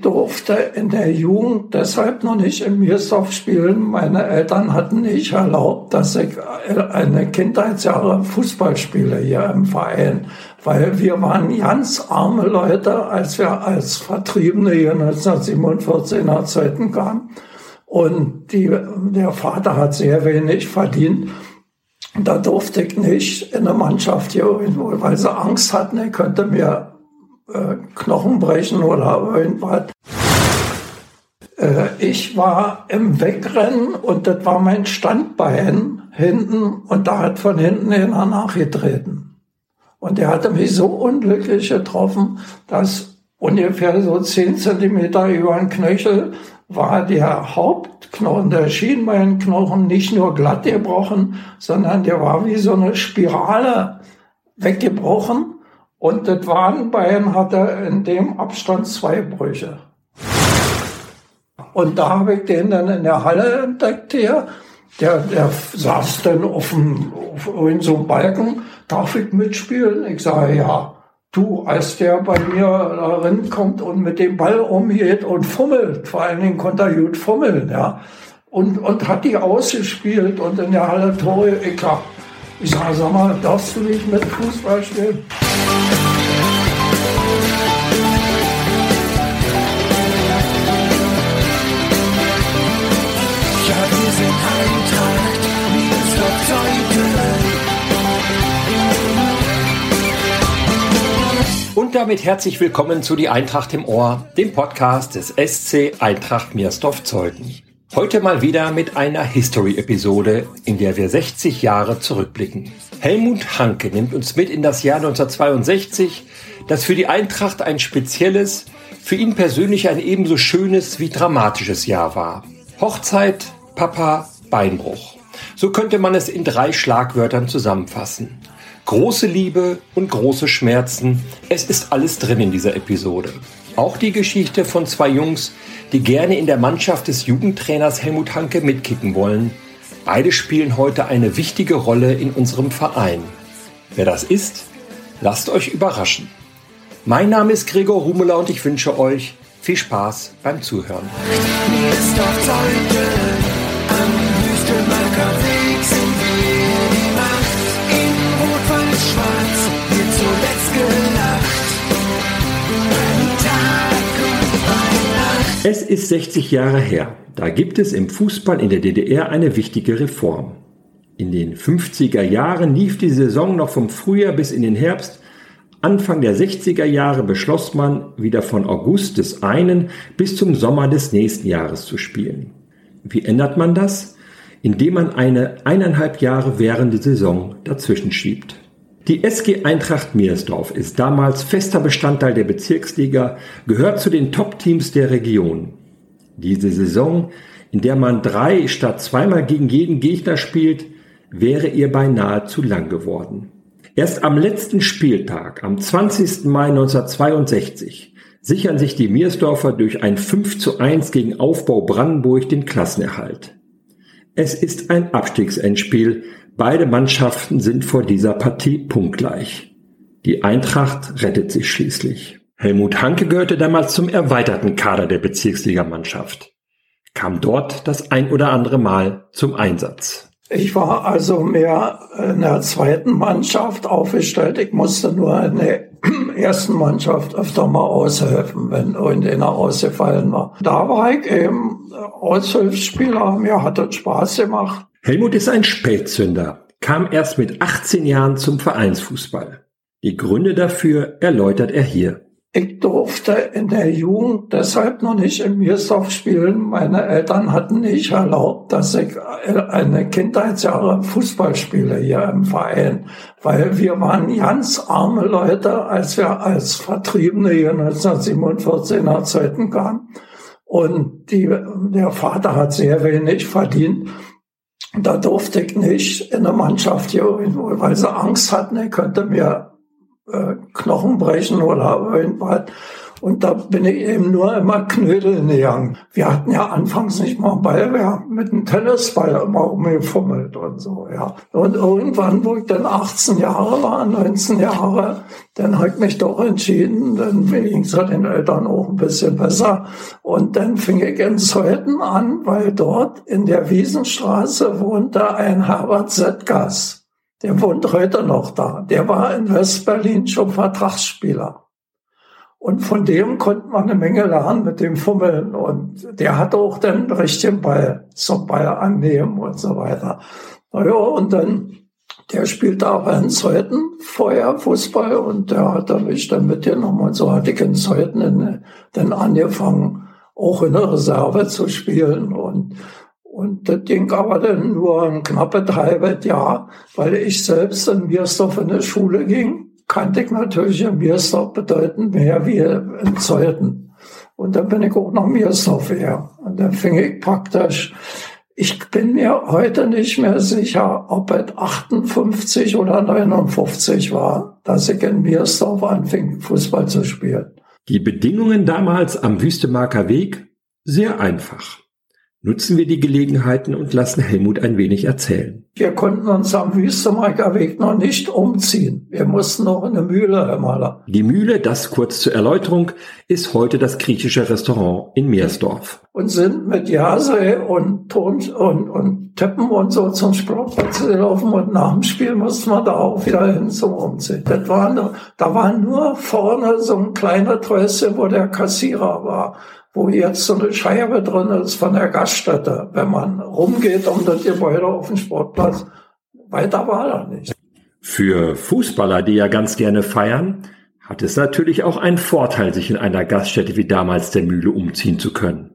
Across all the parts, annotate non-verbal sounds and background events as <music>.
Ich durfte in der Jugend deshalb noch nicht in Miersdorf spielen. Meine Eltern hatten nicht erlaubt, dass ich eine Kindheitsjahre Fußball spiele hier im Verein, weil wir waren ganz arme Leute, als wir als Vertriebene hier 1947 nach Zeiten kamen. Und die, der Vater hat sehr wenig verdient. Da durfte ich nicht in der Mannschaft hier weil sie Angst hatten, er könnte mir äh, Knochen brechen oder irgendwas. Äh, ich war im Wegrennen und das war mein Standbein hinten und da hat von hinten einer nachgetreten. Und der hatte mich so unglücklich getroffen, dass ungefähr so zehn Zentimeter über den Knöchel war der Hauptknochen, der Schienbeinknochen nicht nur glatt gebrochen, sondern der war wie so eine Spirale weggebrochen. Und das Wadenbein hatte in dem Abstand zwei Brüche. Und da habe ich den dann in der Halle entdeckt hier. Der, der saß dann auf, dem, auf in so einem Balken. Darf ich mitspielen? Ich sage, ja. Du, als der bei mir darin kommt und mit dem Ball umgeht und fummelt, vor allen Dingen konnte er gut fummeln, ja. Und, und hat die ausgespielt und in der Halle Tore, ich ich sag, sag mal, darfst du nicht mit Fußball spielen? Und damit herzlich willkommen zu Die Eintracht im Ohr, dem Podcast des SC Eintracht Meersdorf-Zeuthen. Heute mal wieder mit einer History-Episode, in der wir 60 Jahre zurückblicken. Helmut Hanke nimmt uns mit in das Jahr 1962, das für die Eintracht ein spezielles, für ihn persönlich ein ebenso schönes wie dramatisches Jahr war. Hochzeit, Papa, Beinbruch. So könnte man es in drei Schlagwörtern zusammenfassen. Große Liebe und große Schmerzen. Es ist alles drin in dieser Episode. Auch die Geschichte von zwei Jungs, die gerne in der Mannschaft des Jugendtrainers Helmut Hanke mitkicken wollen. Beide spielen heute eine wichtige Rolle in unserem Verein. Wer das ist, lasst euch überraschen. Mein Name ist Gregor Rumela und ich wünsche euch viel Spaß beim Zuhören. Mir Es ist 60 Jahre her. Da gibt es im Fußball in der DDR eine wichtige Reform. In den 50er Jahren lief die Saison noch vom Frühjahr bis in den Herbst. Anfang der 60er Jahre beschloss man, wieder von August des einen bis zum Sommer des nächsten Jahres zu spielen. Wie ändert man das? Indem man eine eineinhalb Jahre währende Saison dazwischen schiebt. Die SG Eintracht Meersdorf ist damals fester Bestandteil der Bezirksliga, gehört zu den Top-Teams der Region. Diese Saison, in der man drei statt zweimal gegen jeden Gegner spielt, wäre ihr beinahe zu lang geworden. Erst am letzten Spieltag, am 20. Mai 1962, sichern sich die Meersdorfer durch ein 5 zu 1 gegen Aufbau Brandenburg den Klassenerhalt. Es ist ein Abstiegsendspiel, Beide Mannschaften sind vor dieser Partie punktgleich. Die Eintracht rettet sich schließlich. Helmut Hanke gehörte damals zum erweiterten Kader der Bezirksligamannschaft, kam dort das ein oder andere Mal zum Einsatz. Ich war also mehr in der zweiten Mannschaft aufgestellt. Ich musste nur in der <clears throat> ersten Mannschaft öfter mal aushelfen, wenn irgendeiner ausgefallen war. Da war ich eben Aushilfsspieler. Mir hat es Spaß gemacht. Helmut ist ein Spätzünder, kam erst mit 18 Jahren zum Vereinsfußball. Die Gründe dafür erläutert er hier. Ich durfte in der Jugend deshalb noch nicht in Miersdorf spielen. Meine Eltern hatten nicht erlaubt, dass ich eine Kindheitsjahre Fußball spiele hier im Verein, weil wir waren ganz arme Leute, als wir als Vertriebene hier 1947 nach Zeiten kamen. Und die, der Vater hat sehr wenig verdient. Da durfte ich nicht in der Mannschaft hier irgendwo, weil sie Angst hatten, er könnte mir äh, Knochen brechen oder irgendwas. Und da bin ich eben nur immer Knödeln gegangen. Wir hatten ja anfangs nicht mal einen Ball, wir haben mit einem Tennisball immer umgefummelt und so, ja. Und irgendwann, wo ich dann 18 Jahre war, 19 Jahre, dann habe ich mich doch entschieden, dann ging es den Eltern auch ein bisschen besser. Und dann fing ich in Zeuthen an, weil dort in der Wiesenstraße wohnte ein Herbert Zettgas. Der wohnt heute noch da. Der war in Westberlin schon Vertragsspieler. Und von dem konnte man eine Menge lernen mit dem Fummeln. Und der hat auch den richtigen Ball zum Ball annehmen und so weiter. Naja, und dann, der spielte aber in Zeuthen vorher Fußball und der hat mich dann mitgenommen. Und so hatte ich in Zeuthen dann angefangen, auch in der Reserve zu spielen. Und, und das ging aber dann nur ein knappes halbes Jahr, weil ich selbst in Miersdorf in die Schule ging kannte ich natürlich in Miersdorf bedeutend mehr wie in Zeuthen. Und dann bin ich auch nach Miersdorf her. Und dann fing ich praktisch, ich bin mir heute nicht mehr sicher, ob es 58 oder 59 war, dass ich in Miersdorf anfing, Fußball zu spielen. Die Bedingungen damals am Wüstemarker Weg? Sehr einfach. Nutzen wir die Gelegenheiten und lassen Helmut ein wenig erzählen. Wir konnten uns am Wüstemarker Weg noch nicht umziehen. Wir mussten noch in eine Mühle, Herr Maler. Die Mühle, das kurz zur Erläuterung, ist heute das griechische Restaurant in Meersdorf. Und sind mit Jase und Ton und, und Teppen und so zum Sportplatz gelaufen und nach dem Spiel mussten wir da auch wieder hin zum Umziehen. Das war, da war nur vorne so ein kleiner Trößchen, wo der Kassierer war wo jetzt so eine Scheibe drin ist von der Gaststätte. Wenn man rumgeht um das Gebäude auf dem Sportplatz, weiter war da nicht. Für Fußballer, die ja ganz gerne feiern, hat es natürlich auch einen Vorteil, sich in einer Gaststätte wie damals der Mühle umziehen zu können.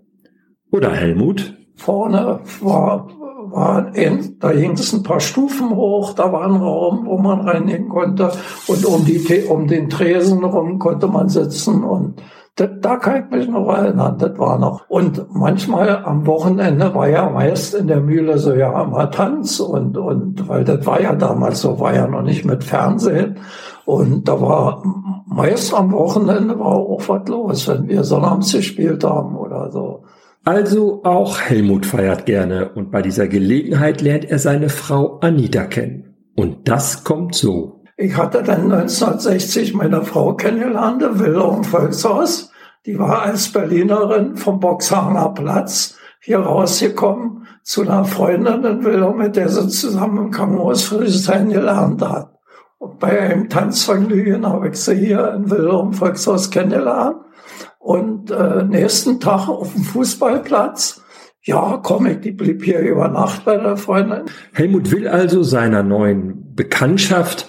Oder Helmut? Vorne war, war ein, da ging es ein paar Stufen hoch, da war ein Raum, wo man reingehen konnte und um, die, um den Tresen rum konnte man sitzen und da, da kann ich mich noch erinnern, das war noch. Und manchmal am Wochenende war ja meist in der Mühle so ja immer Tanz und, und, weil das war ja damals so, war ja noch nicht mit Fernsehen. Und da war meist am Wochenende war auch was los, wenn wir sonnabends gespielt haben oder so. Also auch Helmut feiert gerne und bei dieser Gelegenheit lernt er seine Frau Anita kennen. Und das kommt so. Ich hatte dann 1960 meine Frau kennengelernt, Villa im Volkshaus. Die war als Berlinerin vom Boxhanger Platz hier rausgekommen zu einer Freundin in Villa, mit der sie zusammen im Krankenhaus Friedrichshain gelernt hat. Und bei einem Tanzvergnügen habe ich sie hier in Villa im Volkshaus kennengelernt. Und äh, nächsten Tag auf dem Fußballplatz ja, komm, ich, die blieb hier über Nacht bei der Freundin. Helmut will also seiner neuen Bekanntschaft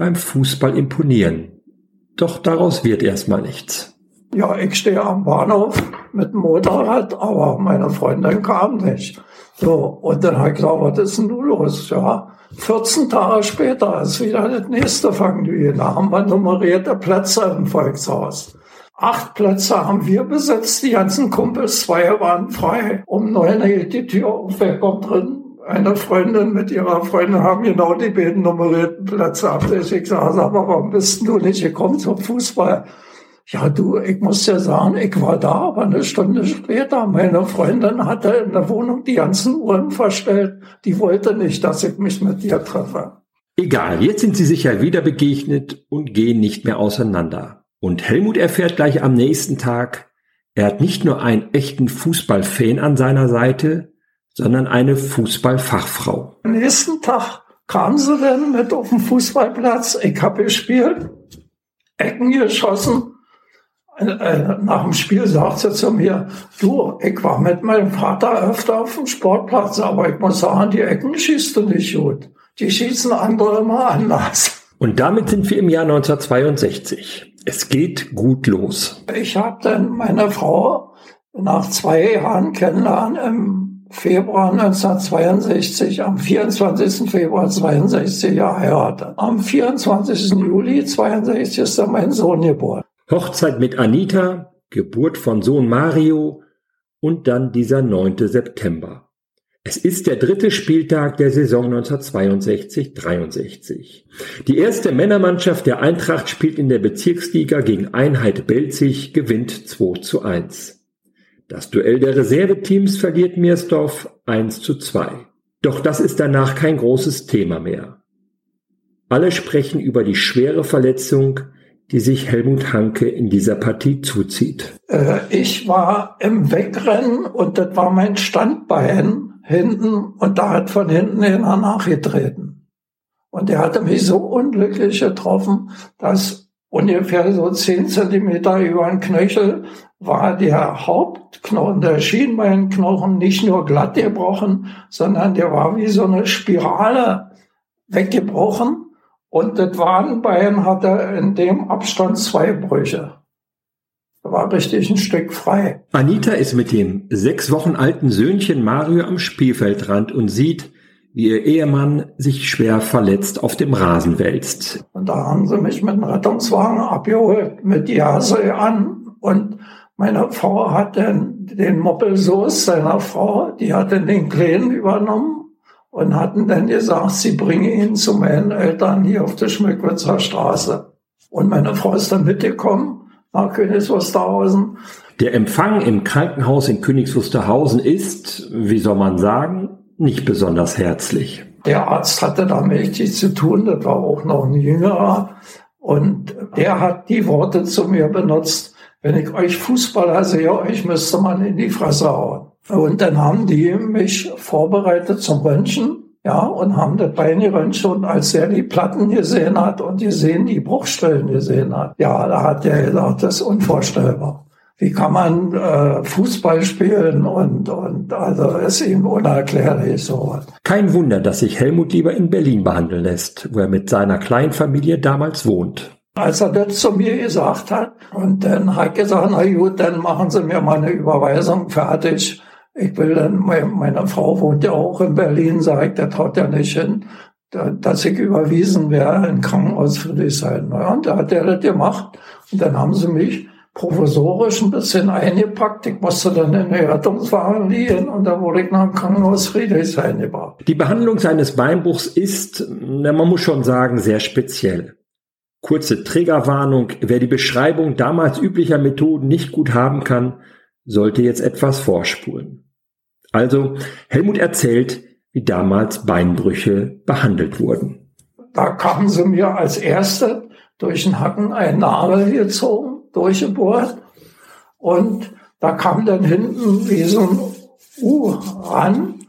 beim Fußball imponieren. Doch daraus wird erstmal nichts. Ja, ich stehe am Bahnhof mit dem Motorrad, aber meine Freundin kam nicht. So, und dann habe ich gesagt, was ist denn los? Ja, 14 Tage später ist wieder das nächste Vergnügen. Da haben wir nummerierte Plätze im Volkshaus. Acht Plätze haben wir besetzt, die ganzen Kumpels, zwei waren frei. Um neun geht die Tür auf, wer kommt drin? Eine Freundin mit ihrer Freundin haben genau die beiden nummerierten Plätze ab. Ich gesagt, sag mal, warum bist du nicht gekommen zum Fußball? Ja, du, ich muss dir sagen, ich war da, aber eine Stunde später. Meine Freundin hatte in der Wohnung die ganzen Uhren verstellt. Die wollte nicht, dass ich mich mit dir treffe. Egal, jetzt sind sie sich ja wieder begegnet und gehen nicht mehr auseinander. Und Helmut erfährt gleich am nächsten Tag, er hat nicht nur einen echten Fußballfan an seiner Seite, sondern eine Fußballfachfrau. Am nächsten Tag kam sie dann mit auf den Fußballplatz. Ich habe gespielt, Ecken geschossen. Äh, nach dem Spiel sagt sie zu mir, du, ich war mit meinem Vater öfter auf dem Sportplatz, aber ich muss sagen, die Ecken schießt du nicht gut. Die schießen andere immer anders. Und damit sind wir im Jahr 1962. Es geht gut los. Ich habe dann meine Frau nach zwei Jahren kennenlernen im Februar 1962, am 24. Februar 62 geheiratet. Am 24. Juli 62 ist dann mein Sohn geboren. Hochzeit mit Anita, Geburt von Sohn Mario und dann dieser 9. September. Es ist der dritte Spieltag der Saison 1962-63. Die erste Männermannschaft der Eintracht spielt in der Bezirksliga gegen Einheit Belzig, gewinnt 2 zu 1. Das Duell der Reserveteams verliert Meersdorf 1 zu 2. Doch das ist danach kein großes Thema mehr. Alle sprechen über die schwere Verletzung, die sich Helmut Hanke in dieser Partie zuzieht. Äh, ich war im Wegrennen und das war mein Standbein hinten und da hat von hinten einer nachgetreten. Und der hatte mich so unglücklich getroffen, dass ungefähr so zehn Zentimeter über den Knöchel war der Hauptknochen, der Schienbeinknochen nicht nur glatt gebrochen, sondern der war wie so eine Spirale weggebrochen. Und das Wadenbein hatte in dem Abstand zwei Brüche. Da war richtig ein Stück frei. Anita ist mit dem sechs Wochen alten Söhnchen Mario am Spielfeldrand und sieht, wie ihr Ehemann sich schwer verletzt auf dem Rasen wälzt. Und da haben sie mich mit dem Rettungswagen abgeholt, mit Jase an. Und meine Frau hat dann den Moppelsoß seiner Frau, die hat dann den Kleinen übernommen und hatten dann gesagt, sie bringe ihn zu meinen Eltern hier auf der Schmückwitzer Straße. Und meine Frau ist dann mitgekommen nach Königs Wusterhausen. Der Empfang im Krankenhaus in Königs Wusterhausen ist, wie soll man sagen, nicht besonders herzlich. Der Arzt hatte da mächtig zu tun, das war auch noch ein jüngerer. Und der hat die Worte zu mir benutzt, wenn ich euch Fußballer sehe, euch müsste man in die Fresse hauen. Und dann haben die mich vorbereitet zum Röntgen ja, und haben das Bein geröntgt und als er die Platten gesehen hat und gesehen, die Bruchstellen gesehen hat, ja, da hat er gesagt, das ist unvorstellbar. Wie kann man äh, Fußball spielen und, und also ist ihm unerklärlich sowas. Kein Wunder, dass sich Helmut lieber in Berlin behandeln lässt, wo er mit seiner Kleinfamilie damals wohnt. Als er das zu mir gesagt hat und dann hat gesagt, na gut, dann machen Sie mir mal eine Überweisung fertig ich will dann, meine Frau wohnt ja auch in Berlin, sagt, das haut ja nicht hin, dass ich überwiesen wäre in Krankenhaus Friedrichshain. Und da hat er das gemacht. Und dann haben sie mich provisorisch ein bisschen eingepackt. Ich musste dann in den Rettungswagen liegen und da wurde ich nach dem Krankenhaus Friedrichshain gebracht. Die Behandlung seines Beinbruchs ist, man muss schon sagen, sehr speziell. Kurze Triggerwarnung, wer die Beschreibung damals üblicher Methoden nicht gut haben kann, sollte jetzt etwas vorspulen. Also Helmut erzählt, wie damals Beinbrüche behandelt wurden. Da kamen sie mir als Erste durch den Hacken ein Nagel gezogen, durchgebohrt. Und da kam dann hinten wie so ein U ran.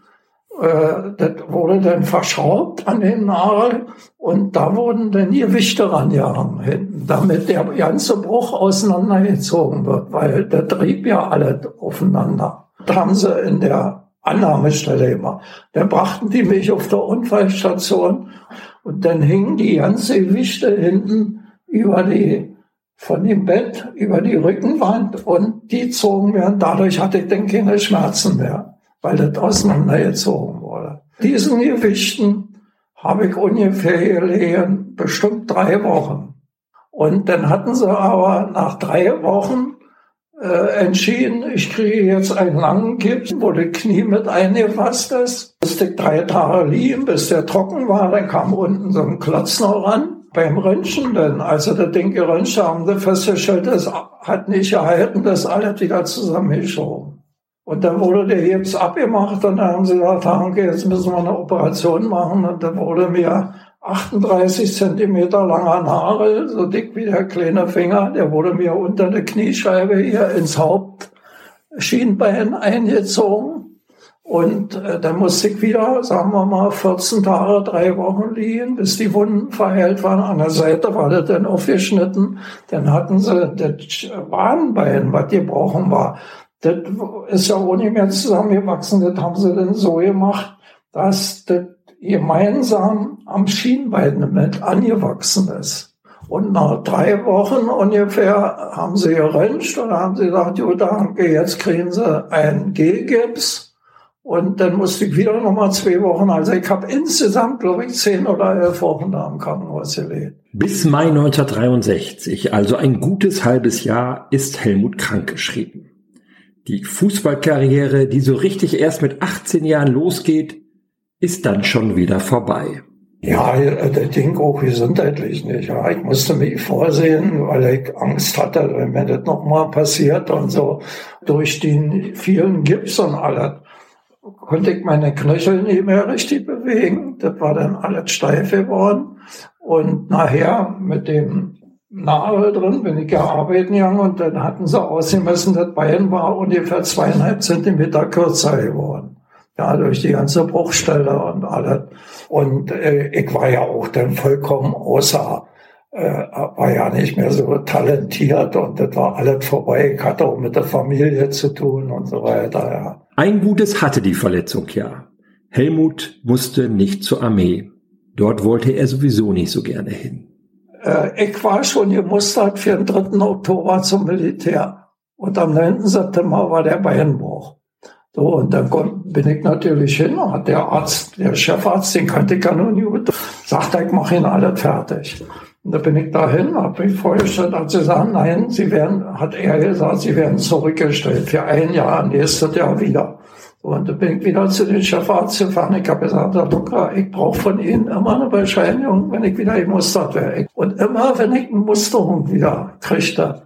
Äh, das wurde dann verschraubt an den Nagel und da wurden dann Gewichte rangehangen hinten, damit der ganze Bruch auseinandergezogen wird, weil der trieb ja alle aufeinander. Das haben sie in der Annahmestelle immer. Dann brachten die mich auf der Unfallstation und dann hingen die ganze Gewichte hinten über die, von dem Bett, über die Rückenwand und die zogen und dadurch hatte ich dann keine Schmerzen mehr, weil das auseinandergezogen wurde. Diesen Gewichten habe ich ungefähr gelegen, bestimmt drei Wochen. Und dann hatten sie aber nach drei Wochen äh, entschieden, ich kriege jetzt einen langen Gips, wo das Knie mit eingefasst ist. Musste ich drei Tage liegen, bis der trocken war. Dann kam unten so ein Klotz noch ran. Beim Röntgen dann, also das Ding geröntgt haben, sie festgestellt, das hat nicht gehalten, das alles wieder zusammengeschoben. Und dann wurde der Gips abgemacht und dann haben sie gesagt, Hanke, jetzt müssen wir eine Operation machen. Und dann wurde mir 38 Zentimeter langer Nagel, so dick wie der kleine Finger, der wurde mir unter der Kniescheibe hier ins Hauptschienbein eingezogen. Und äh, dann musste ich wieder, sagen wir mal, 14 Tage, drei Wochen liegen, bis die Wunden verheilt waren. An der Seite war das dann aufgeschnitten. Dann hatten sie das Wadenbein, was gebrochen war. Das ist ja auch nicht mehr zusammengewachsen. Das haben sie dann so gemacht, dass das gemeinsam am Schienbein mit angewachsen ist. Und nach drei Wochen ungefähr haben sie geröntgt und haben sie gesagt, jo, danke, jetzt kriegen sie einen G-Gips. Und dann musste ich wieder nochmal zwei Wochen, also ich habe insgesamt, glaube ich, zehn oder elf Wochen da im Krankenhaus gelebt. Bis Mai 1963, also ein gutes halbes Jahr, ist Helmut krankgeschrieben. Die Fußballkarriere, die so richtig erst mit 18 Jahren losgeht, ist dann schon wieder vorbei. Ja, das ging auch gesundheitlich nicht. Ja. Ich musste mich vorsehen, weil ich Angst hatte, wenn mir das nochmal passiert und so. Durch den vielen Gips und alles konnte ich meine Knöchel nicht mehr richtig bewegen. Das war dann alles steif geworden. Und nachher mit dem Nagel drin bin ich ja arbeiten gegangen und dann hatten sie ausgemessen, das Bein war ungefähr zweieinhalb Zentimeter kürzer geworden ja, durch die ganze Bruchstelle und alles. Und äh, ich war ja auch dann vollkommen außer, äh, war ja nicht mehr so talentiert und das war alles vorbei. Ich hatte auch mit der Familie zu tun und so weiter, ja. Ein Gutes hatte die Verletzung ja. Helmut musste nicht zur Armee. Dort wollte er sowieso nicht so gerne hin. Äh, ich war schon gemustert für den 3. Oktober zum Militär. Und am 9. September war der Beinbruch. So, und dann bin ich natürlich hin, hat der Arzt, der Chefarzt, den kannte ich ja nie gut, sagt er, ich mache ihn alles fertig. Und da bin ich dahin, habe mich vorgestellt, hat sie gesagt, nein, sie werden, hat er gesagt, sie werden zurückgestellt für ein Jahr, nächstes Jahr wieder. Und da bin ich wieder zu den Chefarzt gefahren. Ich habe gesagt, Herr Doktor, ich brauche von Ihnen immer eine Bescheinigung, wenn ich wieder gemustert werde. Und immer, wenn ich eine Musterung wieder kriegte,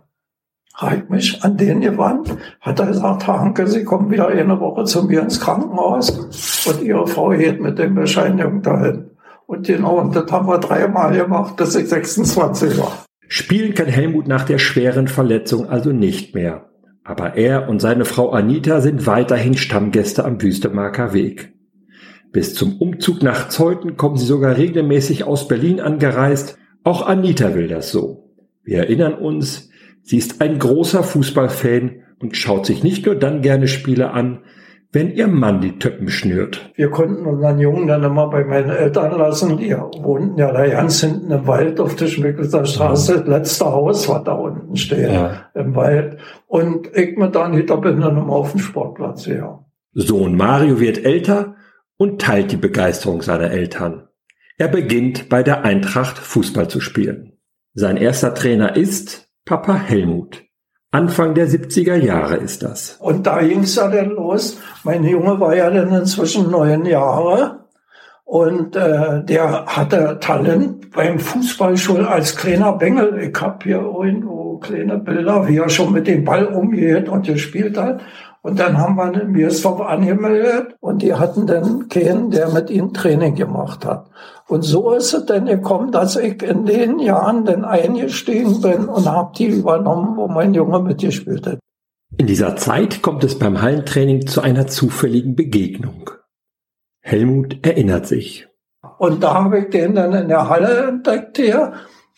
habe mich an den gewandt, hat er gesagt, Herr Hanke, Sie kommen wieder eine Woche zu mir ins Krankenhaus und Ihre Frau geht mit dem Bescheinigung dahin. Und genau, und das haben wir dreimal gemacht, bis ich 26 war. Spielen kann Helmut nach der schweren Verletzung also nicht mehr. Aber er und seine Frau Anita sind weiterhin Stammgäste am Wüstemarker Weg. Bis zum Umzug nach Zeuthen kommen sie sogar regelmäßig aus Berlin angereist. Auch Anita will das so. Wir erinnern uns, Sie ist ein großer Fußballfan und schaut sich nicht nur dann gerne Spiele an, wenn ihr Mann die Töppen schnürt. Wir konnten unseren Jungen dann immer bei meinen Eltern lassen. Die wohnten ja da ganz hinten im Wald auf der Schmickelser Straße. Das letzte Haus war da unten stehen ja. im Wald. Und ich mit Anita bin dann immer auf dem Sportplatz her. Sohn Mario wird älter und teilt die Begeisterung seiner Eltern. Er beginnt bei der Eintracht Fußball zu spielen. Sein erster Trainer ist Papa Helmut. Anfang der 70er Jahre ist das. Und da ging es ja dann los. Mein Junge war ja dann inzwischen neun Jahre und äh, der hatte Talent beim Fußballschul als kleiner Bengel. Ich hab hier irgendwo kleine Bilder, wie er schon mit dem Ball umgeht und gespielt hat. Und dann haben wir einen Mirsdorf angemeldet und die hatten dann keinen, der mit ihnen Training gemacht hat. Und so ist es dann gekommen, dass ich in den Jahren dann eingestiegen bin und habe die übernommen, wo mein Junge mitgespielt hat. In dieser Zeit kommt es beim Hallentraining zu einer zufälligen Begegnung. Helmut erinnert sich. Und da habe ich den dann in der Halle entdeckt hier.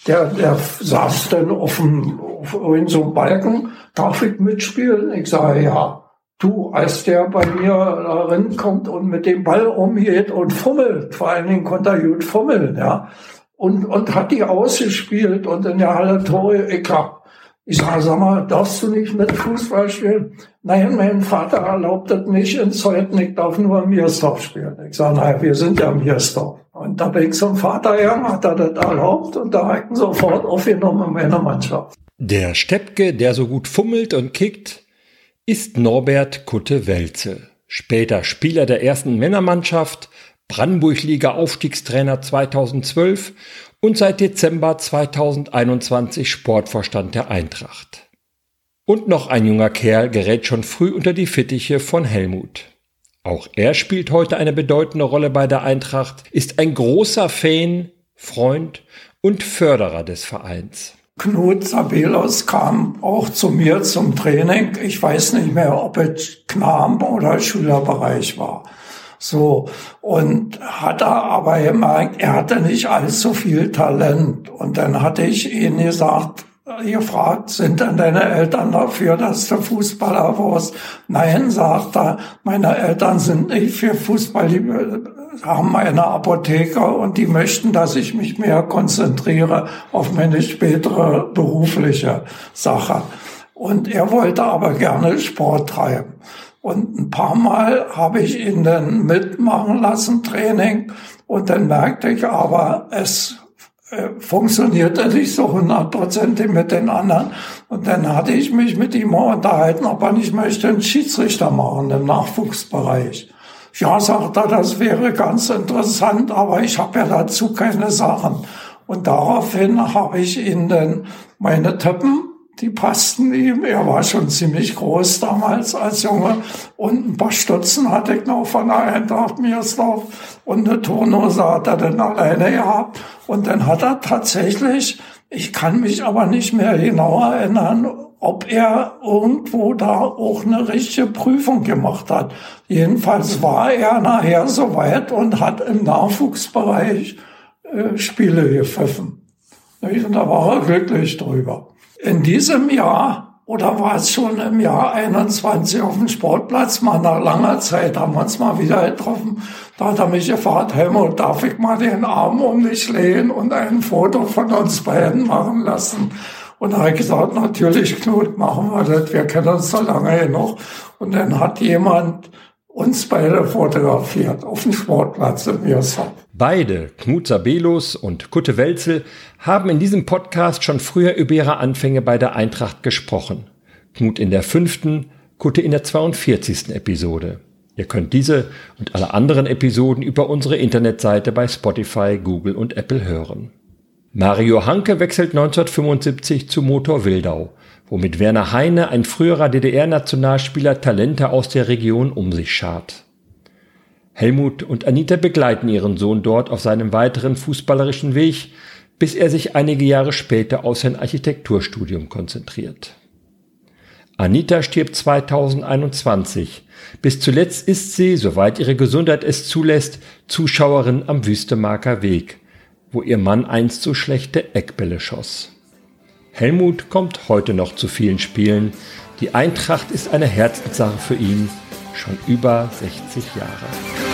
Der, der saß dann auf, dem, auf in so einem Balken. Darf ich mitspielen? Ich sage, ja. Du, als der bei mir darin kommt und mit dem Ball umgeht und fummelt, vor allen Dingen konnte er gut fummeln, ja, und, und hat die ausgespielt und in der Halle Tore, ich hab, ich sage, sag mal, darfst du nicht mit Fußball spielen? Nein, mein Vater erlaubt das nicht in Zeuthen, ich darf nur im Miersdorf spielen. Ich sage, naja, wir sind ja im Miersdorf. Und da bin ich zum Vater gegangen, hat er das erlaubt und da hat sofort aufgenommen in meine Mannschaft. Der Steppke, der so gut fummelt und kickt, ist Norbert Kutte-Welze, später Spieler der ersten Männermannschaft, Brandenburg-Liga Aufstiegstrainer 2012 und seit Dezember 2021 Sportvorstand der Eintracht. Und noch ein junger Kerl gerät schon früh unter die Fittiche von Helmut. Auch er spielt heute eine bedeutende Rolle bei der Eintracht, ist ein großer Fan, Freund und Förderer des Vereins. Knut Sabelos kam auch zu mir zum Training. Ich weiß nicht mehr, ob es Knaben- oder Schülerbereich war. So, und hat er aber gemerkt, er hatte nicht allzu viel Talent. Und dann hatte ich ihn gesagt, gefragt, sind denn deine Eltern dafür, dass du Fußballer wirst? Nein, sagt er, meine Eltern sind nicht für Fußball, die haben eine Apotheke und die möchten, dass ich mich mehr konzentriere auf meine spätere berufliche Sache. Und er wollte aber gerne Sport treiben. Und ein paar Mal habe ich ihn dann mitmachen lassen, Training. Und dann merkte ich aber, es äh, funktionierte nicht so hundertprozentig mit den anderen. Und dann hatte ich mich mit ihm unterhalten, ob er nicht möchte einen Schiedsrichter machen im Nachwuchsbereich. Ja, sagt er, das wäre ganz interessant, aber ich habe ja dazu keine Sachen. Und daraufhin habe ich ihn dann meine Töppen die passten ihm. Er war schon ziemlich groß damals als Junge. Und ein paar Stutzen hatte ich noch von der Eintracht Miersdorf. Und eine Turnhose hat er dann alleine gehabt. Und dann hat er tatsächlich, ich kann mich aber nicht mehr genau erinnern, ob er irgendwo da auch eine richtige Prüfung gemacht hat. Jedenfalls war er nachher soweit und hat im Nachwuchsbereich äh, Spiele gepfiffen. Und da war er glücklich drüber. In diesem Jahr, oder war es schon im Jahr 21 auf dem Sportplatz, mal nach langer Zeit haben wir uns mal wieder getroffen, da hat er mich gefragt, Helmut, darf ich mal den Arm um dich lehnen und ein Foto von uns beiden machen lassen? Und da habe ich gesagt, natürlich, Knut, machen wir das, wir kennen uns so lange genug. Und dann hat jemand uns beide fotografiert auf dem Sportplatz in Mirsad. Beide, Knut Sabelus und Kutte Welzel, haben in diesem Podcast schon früher über ihre Anfänge bei der Eintracht gesprochen. Knut in der fünften, Kutte in der 42. Episode. Ihr könnt diese und alle anderen Episoden über unsere Internetseite bei Spotify, Google und Apple hören. Mario Hanke wechselt 1975 zu Motor Wildau womit Werner Heine, ein früherer DDR-Nationalspieler, Talente aus der Region um sich schart. Helmut und Anita begleiten ihren Sohn dort auf seinem weiteren fußballerischen Weg, bis er sich einige Jahre später auf sein Architekturstudium konzentriert. Anita stirbt 2021. Bis zuletzt ist sie, soweit ihre Gesundheit es zulässt, Zuschauerin am Wüstemarker Weg, wo ihr Mann einst so schlechte Eckbälle schoss. Helmut kommt heute noch zu vielen Spielen. Die Eintracht ist eine Herzenssache für ihn, schon über 60 Jahre.